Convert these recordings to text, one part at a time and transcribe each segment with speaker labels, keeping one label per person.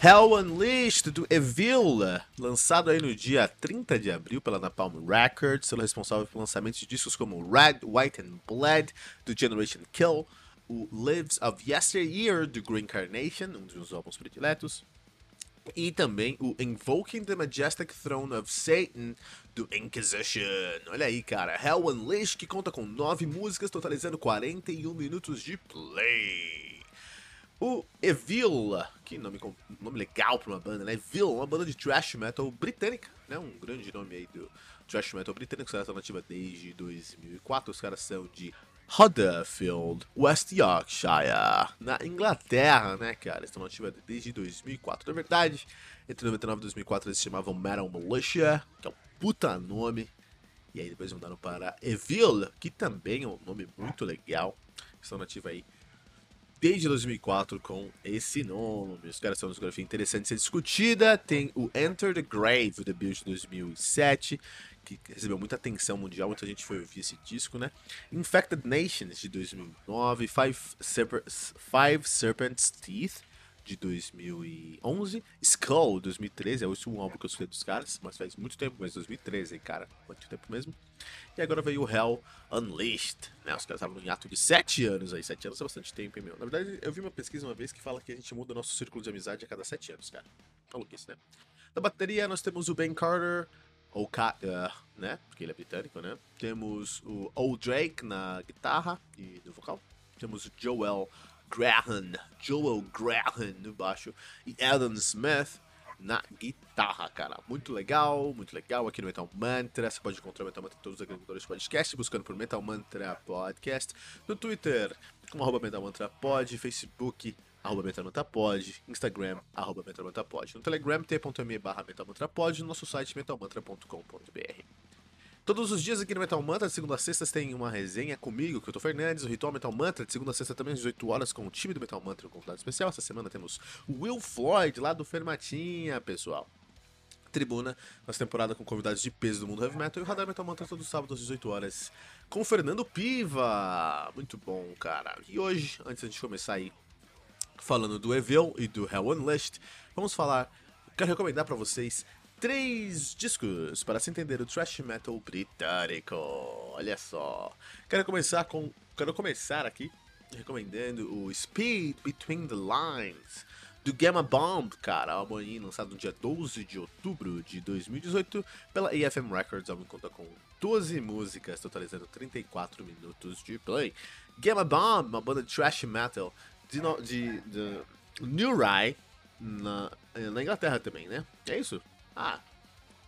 Speaker 1: Hell Unleashed do Evil, lançado aí no dia 30 de abril pela Napalm Records, sendo responsável pelo lançamento de discos como Red, White and Blood do Generation Kill, o Lives of Yesteryear do Green Carnation, um dos meus álbuns prediletos, e também o Invoking the Majestic Throne of Satan do Inquisition. Olha aí, cara, Hell Unleashed que conta com 9 músicas, totalizando 41 minutos de play. O Evil, que nome, nome legal pra uma banda, né? Evil, uma banda de thrash metal britânica, né? Um grande nome aí do thrash metal britânico, os caras estão nativa desde 2004, os caras são de Huddersfield, West Yorkshire, na Inglaterra, né, cara? Estão nativa desde 2004. Na verdade, entre 99 e 2004 eles se chamavam Metal Militia, que é um puta nome. E aí depois mudaram para Evil, que também é um nome muito legal. Estão nativa aí desde 2004 com esse nome. Os caras são uma discografia interessante de ser discutida. Tem o Enter the Grave, o debut de 2007, que recebeu muita atenção mundial, muita gente foi ouvir esse disco, né? Infected Nations, de 2009. Five, Serp Five Serpent's Teeth, de 2011. Skull, 2013, é o último álbum que eu escutei dos caras, mas faz muito tempo, mas 2013, hein, cara, muito tempo mesmo. E agora veio o Hell Unleashed, né, os caras estavam em ato de 7 anos aí, 7 anos é bastante tempo, hein, meu. Na verdade, eu vi uma pesquisa uma vez que fala que a gente muda nosso círculo de amizade a cada 7 anos, cara. Maluquice, né? Na bateria nós temos o Ben Carter, ou uh, né, porque ele é britânico, né. Temos o Old Drake na guitarra e no vocal. Temos o Joel Graham, Joel Graham no baixo e Adam Smith na guitarra, cara. Muito legal, muito legal aqui no Metal Mantra. Você pode encontrar o Metal Mantra em todos os agregadores de podcast, buscando por Metal Mantra Podcast. No Twitter, como arroba Metal Mantra Pod, Facebook, arroba Pod, Instagram, arroba Pod. No Telegram, t.me barra Pod, no nosso site metalmantra.com.br. Todos os dias aqui no Metal Mantra, de segunda a sexta, tem uma resenha comigo, que eu tô Fernandes, o Ritual Metal Mantra, de segunda a sexta também às 18 horas, com o time do Metal Mantra, um convidado especial. Essa semana temos Will Floyd, lá do Fermatinha, pessoal. Tribuna, nossa temporada com convidados de peso do mundo heavy metal e o Radar Metal Mantra todo sábado às 18 horas com o Fernando Piva. Muito bom, cara. E hoje, antes de começar aí falando do Evil e do Hell Unleashed, vamos falar, quero recomendar para vocês três discos para se entender o thrash metal britânico. Olha só. Quero começar com, quero começar aqui recomendando o Speed Between the Lines do Gamma Bomb, cara, álbum aí lançado no dia 12 de outubro de 2018 pela AFM Records, álbum conta com 12 músicas, totalizando 34 minutos de play. Gamma Bomb, uma banda de thrash metal de, de, de New Rye, na, na Inglaterra também, né? É isso? Ah,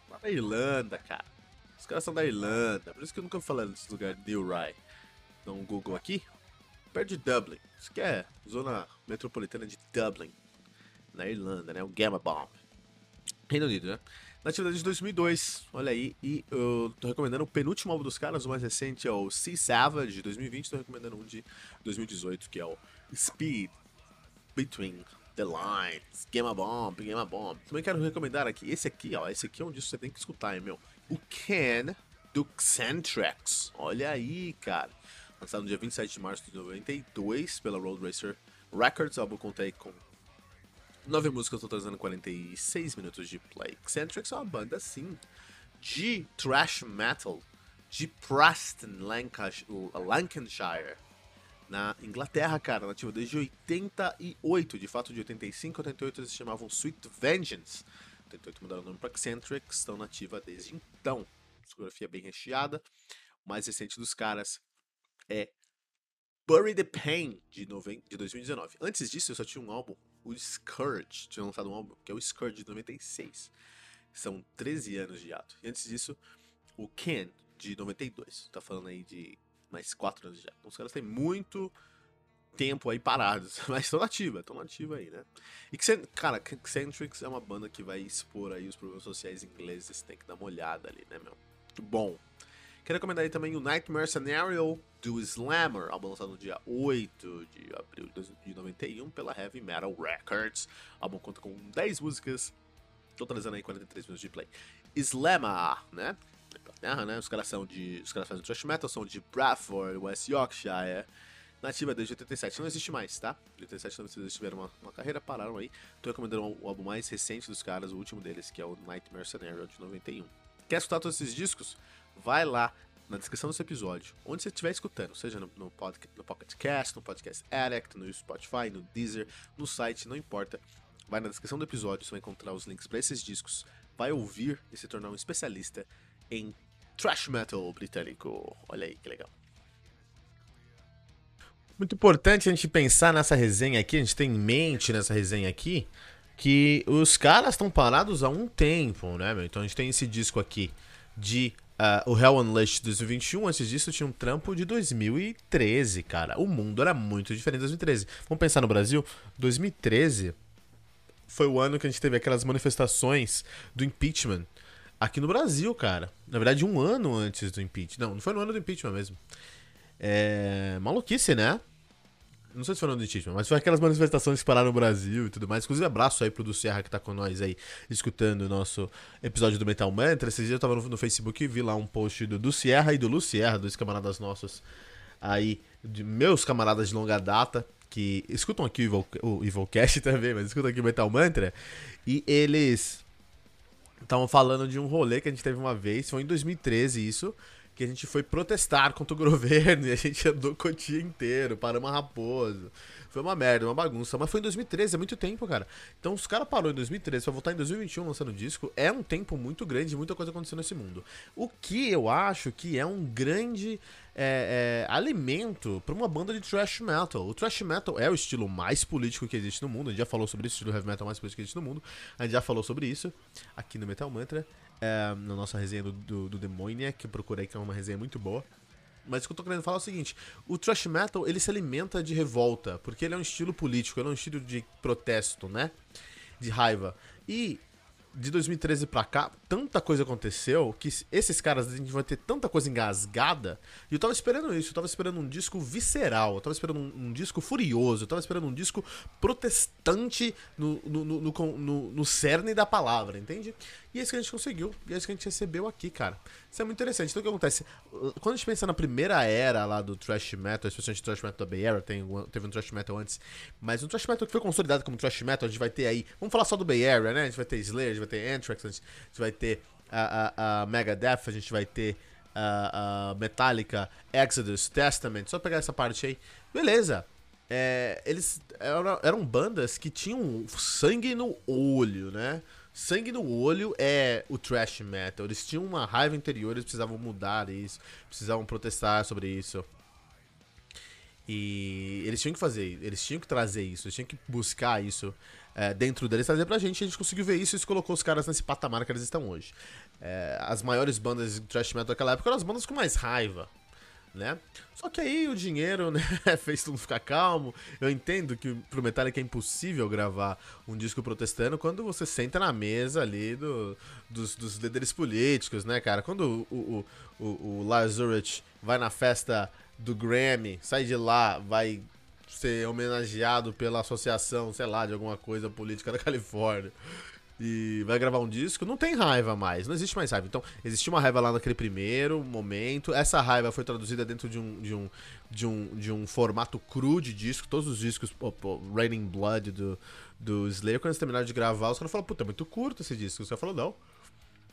Speaker 1: lá da Irlanda, cara. Os caras são da Irlanda, por isso que eu nunca falei desse lugar, New Rye. Dá um Google aqui. Perto de Dublin. Isso que é zona metropolitana de Dublin, na Irlanda, né? O Gamma Bomb. Reino Unido, né? Na atividade de 2002, olha aí, e eu tô recomendando o penúltimo álbum dos caras, o mais recente é o Sea Savage de 2020, tô recomendando um de 2018, que é o Speed Between The Lines, Game Bomb, Game Bomb. Também quero recomendar aqui, esse aqui, ó, esse aqui é um disco que você tem que escutar, hein, meu. O Ken do Xantrex. Olha aí, cara. Lançado no dia 27 de março de 92 pela Road Racer Records. Álbum aí com nove músicas, totalizando 46 minutos de play. Xantrex é uma banda, assim, de thrash metal de Preston, Lancashire na Inglaterra, cara, nativa desde 88, de fato de 85 a 88 eles se chamavam Sweet Vengeance. 88 mudaram o nome para Eccentric, estão nativa desde então. Discografia bem recheada. O mais recente dos caras é Bury the Pain, de, de 2019. Antes disso, eu só tinha um álbum, o Scourge. Tinha lançado um álbum que é o Scourge de 96. São 13 anos de ato. E antes disso, o Ken, de 92. Tá falando aí de mais 4 anos já. Então os caras têm muito tempo aí parados, mas estão nativa, estão nativa aí, né? E que, cara, Eccentrics é uma banda que vai expor aí os problemas sociais ingleses, tem que dar uma olhada ali, né, meu? Muito bom. Quero recomendar aí também o Nightmare Scenario do Slammer, álbum lançado no dia 8 de abril de 91 pela Heavy Metal Records. O álbum conta com 10 músicas, totalizando aí 43 minutos de play. Slammer, né? Inglaterra, né? Os caras são de. Os caras fazem thrash metal, são de Bradford, West Yorkshire. Nativa desde 87, não existe mais, tá? De 87 também eles tiveram uma, uma carreira, pararam aí. Tô recomendando o álbum mais recente dos caras, o último deles, que é o Nightmare Scenario de 91. Quer escutar todos esses discos? Vai lá na descrição desse episódio, onde você estiver escutando, seja no, no, podcast, no Pocket Cast, no Podcast Addict, no Spotify, no Deezer, no site, não importa. Vai na descrição do episódio, você vai encontrar os links para esses discos, vai ouvir e se tornar um especialista em thrash metal britânico. Olha aí que legal. Muito importante a gente pensar nessa resenha aqui, a gente tem em mente nessa resenha aqui, que os caras estão parados há um tempo, né, meu? Então a gente tem esse disco aqui de uh, o Hell Unleashed 2021, antes disso tinha um trampo de 2013, cara. O mundo era muito diferente de 2013. Vamos pensar no Brasil? 2013 foi o ano que a gente teve aquelas manifestações do impeachment aqui no Brasil, cara. Na verdade, um ano antes do impeachment. Não, não foi no ano do impeachment mesmo. É. Maluquice, né? Não sei se foi no ano do impeachment, mas foi aquelas manifestações que pararam no Brasil e tudo mais. Inclusive, abraço aí pro do Serra que tá com nós aí, escutando o nosso episódio do Metal Mantra. Esses dias eu tava no, Facebook e vi lá um post do, do Sierra e do Lu Sierra, dois camaradas nossos aí, de meus camaradas de longa data, que escutam aqui o, Evil, o também, mas escutam aqui o Metal Mantra. E eles estavam falando de um rolê que a gente teve uma vez, foi em 2013 isso, que a gente foi protestar contra o governo e a gente andou o dia inteiro, paramos raposo. Foi uma merda, uma bagunça. Mas foi em 2013, é muito tempo, cara. Então, os caras parou em 2013 pra voltar em 2021 lançando disco, é um tempo muito grande, muita coisa acontecendo nesse mundo. O que eu acho que é um grande é, é, alimento para uma banda de thrash metal. O thrash metal é o estilo mais político que existe no mundo. A gente já falou sobre isso, o estilo heavy metal mais político que existe no mundo. A gente já falou sobre isso aqui no Metal Mantra, é, na nossa resenha do, do, do Demoniac, que eu procurei, que é uma resenha muito boa. Mas o que eu tô querendo falar é o seguinte: o thrash metal ele se alimenta de revolta, porque ele é um estilo político, ele é um estilo de protesto, né? De raiva. E de 2013 pra cá, tanta coisa aconteceu que esses caras a gente vai ter tanta coisa engasgada. E eu tava esperando isso, eu tava esperando um disco visceral, eu tava esperando um, um disco furioso, eu tava esperando um disco protestante no, no, no, no, no cerne da palavra, entende? E é isso que a gente conseguiu, e é isso que a gente recebeu aqui, cara. Isso é muito interessante. Então o que acontece? Quando a gente pensa na primeira era lá do thrash metal, especialmente thrash metal da Bay Area, tem, teve um thrash metal antes, mas um thrash metal que foi consolidado como thrash metal, a gente vai ter aí. Vamos falar só do Bay Area, né? A gente vai ter Slayer, a gente vai ter Anthrax, a gente vai ter a, a, a Megadeth, a gente vai ter a, a Metallica, Exodus, Testament. Só pegar essa parte aí. Beleza. É, eles eram, eram bandas que tinham sangue no olho, né? Sangue no olho é o trash metal. Eles tinham uma raiva interior, eles precisavam mudar isso, precisavam protestar sobre isso. E eles tinham que fazer, eles tinham que trazer isso, eles tinham que buscar isso é, dentro deles, trazer pra gente. A gente conseguiu ver isso e isso colocou os caras nesse patamar que eles estão hoje. É, as maiores bandas de thrash metal daquela época eram as bandas com mais raiva né? Só que aí o dinheiro, né, fez tudo ficar calmo. Eu entendo que pro Metallica é impossível gravar um disco protestando quando você senta na mesa ali do, dos, dos líderes políticos, né, cara? Quando o, o, o, o Lars Ulrich vai na festa do Grammy, sai de lá, vai ser homenageado pela associação, sei lá, de alguma coisa política da Califórnia e vai gravar um disco, não tem raiva mais, não existe mais raiva. Então, existia uma raiva lá naquele primeiro momento, essa raiva foi traduzida dentro de um, de um, de um, de um formato cru de disco, todos os discos, oh, oh, Raining Blood do, do Slayer, quando eles terminaram de gravar, os caras falaram, puta, é muito curto esse disco. Os caras falaram, não.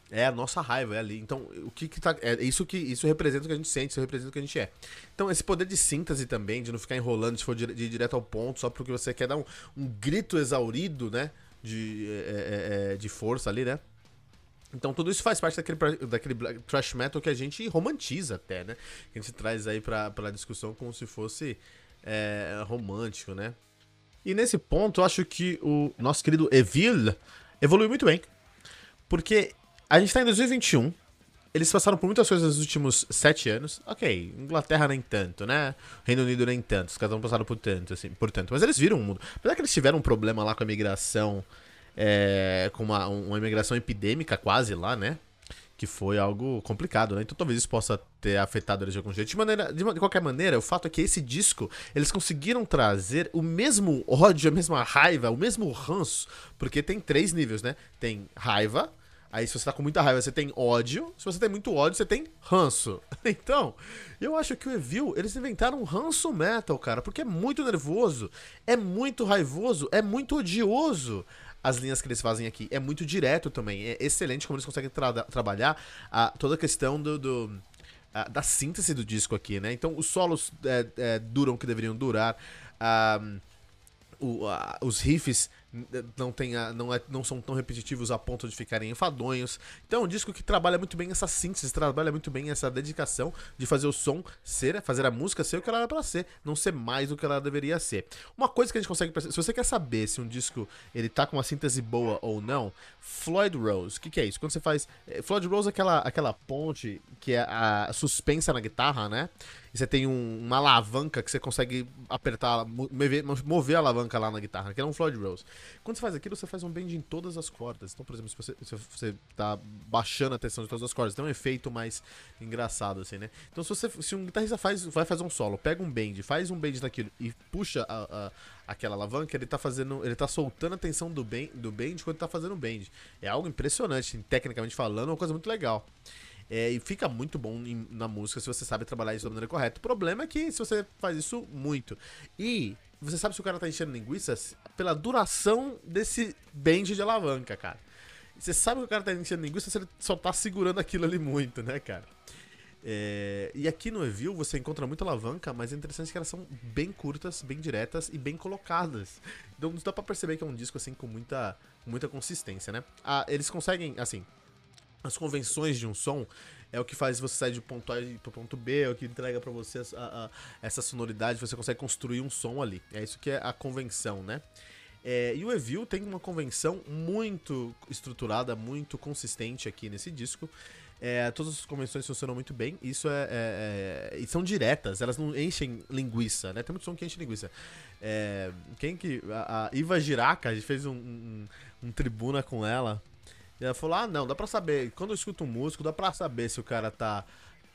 Speaker 1: É a nossa raiva, é ali. Então, o que, que tá. É isso que isso representa o que a gente sente, isso representa o que a gente é. Então, esse poder de síntese também, de não ficar enrolando, se for de, de ir direto ao ponto, só porque você quer dar um, um grito exaurido, né? de, é, é, é, de força ali, né? Então tudo isso faz parte daquele, daquele trash metal que a gente romantiza até, né? Que a gente traz aí pra, pra discussão como se fosse é, romântico, né? E nesse ponto eu acho que o nosso querido Evil evoluiu muito bem. Porque a gente tá em 2021 eles passaram por muitas coisas nos últimos sete anos. Ok, Inglaterra nem tanto, né? Reino Unido nem tanto. Os caras não passaram por tanto, assim, por tanto. Mas eles viram o mundo. Apesar que eles tiveram um problema lá com a imigração, é, com uma, uma imigração epidêmica quase lá, né? que foi algo complicado, né? Então talvez isso possa ter afetado eles de algum jeito. De, maneira, de, de, qualquer maneira, o fato é que esse disco, eles conseguiram trazer o mesmo ódio, a mesma raiva, o mesmo ranço, porque tem três níveis, né? Tem raiva, aí se você tá com muita raiva, você tem ódio, se você tem muito ódio, você tem ranço. Então, eu acho que o Evil, eles inventaram um ranço metal, cara, porque é muito nervoso, é muito raivoso, é muito odioso as linhas que eles fazem aqui. É muito direto também. É excelente como eles conseguem tra trabalhar a, toda a questão do, do a, da síntese do disco aqui, né? Então os solos é, é, duram o que deveriam durar. O, os riffs não, tem a, não, é, não são tão repetitivos a ponto de ficarem enfadonhos. Então é um disco que trabalha muito bem essa síntese, trabalha muito bem essa dedicação de fazer o som ser, fazer a música ser o que ela era pra ser, não ser mais do que ela deveria ser. Uma coisa que a gente consegue perceber, se você quer saber se um disco ele tá com uma síntese boa ou não, Floyd Rose, o que, que é isso? Quando você faz. Eh, Floyd Rose é aquela, aquela ponte que é a suspensa na guitarra, né? E você tem um, uma alavanca que você consegue apertar, mover, mover a alavanca lá na guitarra, que é um Floyd Rose. Quando você faz aquilo, você faz um bend em todas as cordas. Então, por exemplo, se você, se você tá baixando a tensão de todas as cordas, tem um efeito mais engraçado, assim, né? Então, se, você, se um guitarrista faz, vai fazer um solo, pega um bend, faz um bend naquilo e puxa a, a aquela alavanca, ele tá fazendo. Ele tá soltando a tensão do bend, do bend quando tá fazendo bend. É algo impressionante, tecnicamente falando, é uma coisa muito legal. É, e fica muito bom em, na música se você sabe trabalhar isso da maneira correta. O problema é que se você faz isso muito. E você sabe se o cara tá enchendo linguiça pela duração desse bend de alavanca, cara. Você sabe que o cara tá enchendo linguiça se ele só tá segurando aquilo ali muito, né, cara? É, e aqui no Evil você encontra muita alavanca, mas é interessante que elas são bem curtas, bem diretas e bem colocadas. Então dá pra perceber que é um disco assim com muita, muita consistência, né? Ah, eles conseguem, assim, as convenções de um som é o que faz você sair de ponto A para ponto B, é o que entrega para você a, a, essa sonoridade, você consegue construir um som ali. É isso que é a convenção, né? É, e o Evil tem uma convenção muito estruturada, muito consistente aqui nesse disco. É, todas as convenções funcionam muito bem. Isso é, é, é, E são diretas, elas não enchem linguiça, né? Tem muito som que enche linguiça. É, quem que. A, a Iva Giraca, a gente fez um, um, um tribuna com ela e ela falou: ah, não, dá pra saber. Quando eu escuto um músico, dá pra saber se o cara tá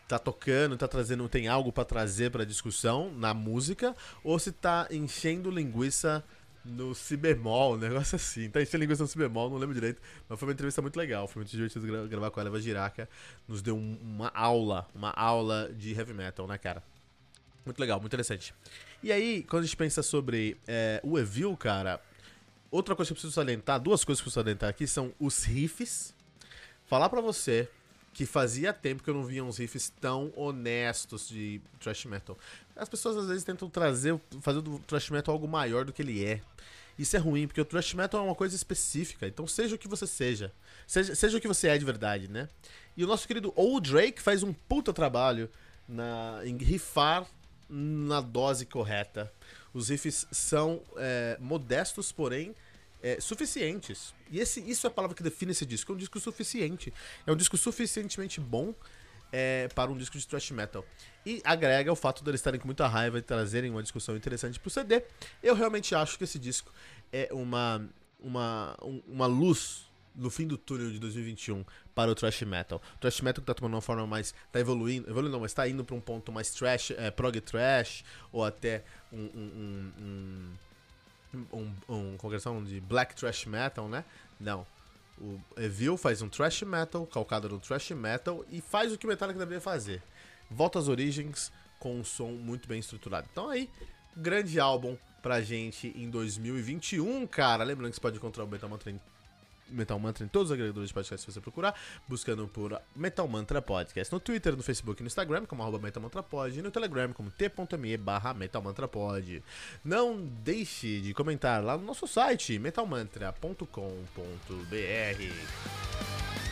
Speaker 1: tá tocando, tá trazendo, tem algo para trazer para discussão na música, ou se tá enchendo linguiça no si bemol, um negócio assim. Tá enchendo linguiça no si bemol, não lembro direito, mas foi uma entrevista muito legal, foi muito divertido gra gravar com a Eva Giraca, nos deu um, uma aula, uma aula de heavy metal, né, cara? Muito legal, muito interessante. E aí, quando a gente pensa sobre é, o Evil, cara, Outra coisa que eu preciso salientar, duas coisas que eu preciso salientar aqui são os riffs. Falar para você que fazia tempo que eu não via uns riffs tão honestos de thrash metal. As pessoas às vezes tentam trazer, fazer do thrash metal algo maior do que ele é. Isso é ruim, porque o thrash metal é uma coisa específica. Então seja o que você seja. Seja, seja o que você é de verdade, né? E o nosso querido Old Drake faz um puta trabalho na, em riffar na dose correta. Os riffs são é, modestos, porém é, suficientes. E esse, isso é a palavra que define esse disco. É um disco suficiente. É um disco suficientemente bom é, para um disco de thrash metal. E agrega o fato deles de estarem com muita raiva e trazerem uma discussão interessante pro CD. Eu realmente acho que esse disco é uma, uma, uma luz no fim do túnel de 2021 para o thrash metal. O thrash metal que tá tomando uma forma mais. tá evoluindo, evoluindo não, mas tá indo para um ponto mais trash, é, prog trash, ou até um. um, um, um, um, um de black thrash metal, né? Não. O Evil faz um thrash metal, calcado no thrash metal, e faz o que o Metallica deveria fazer. Volta às origens com um som muito bem estruturado. Então aí, grande álbum pra gente em 2021, cara. Lembrando que você pode encontrar o Metal Mantra em Metal Mantra em todos os agregadores de podcast se você procurar, buscando por Metal Mantra Podcast no Twitter, no Facebook e no Instagram, como arroba Metal Mantra Pod, e no Telegram, como t.me barra Metal Mantra Pod. Não deixe de comentar lá no nosso site, metalmantra.com.br.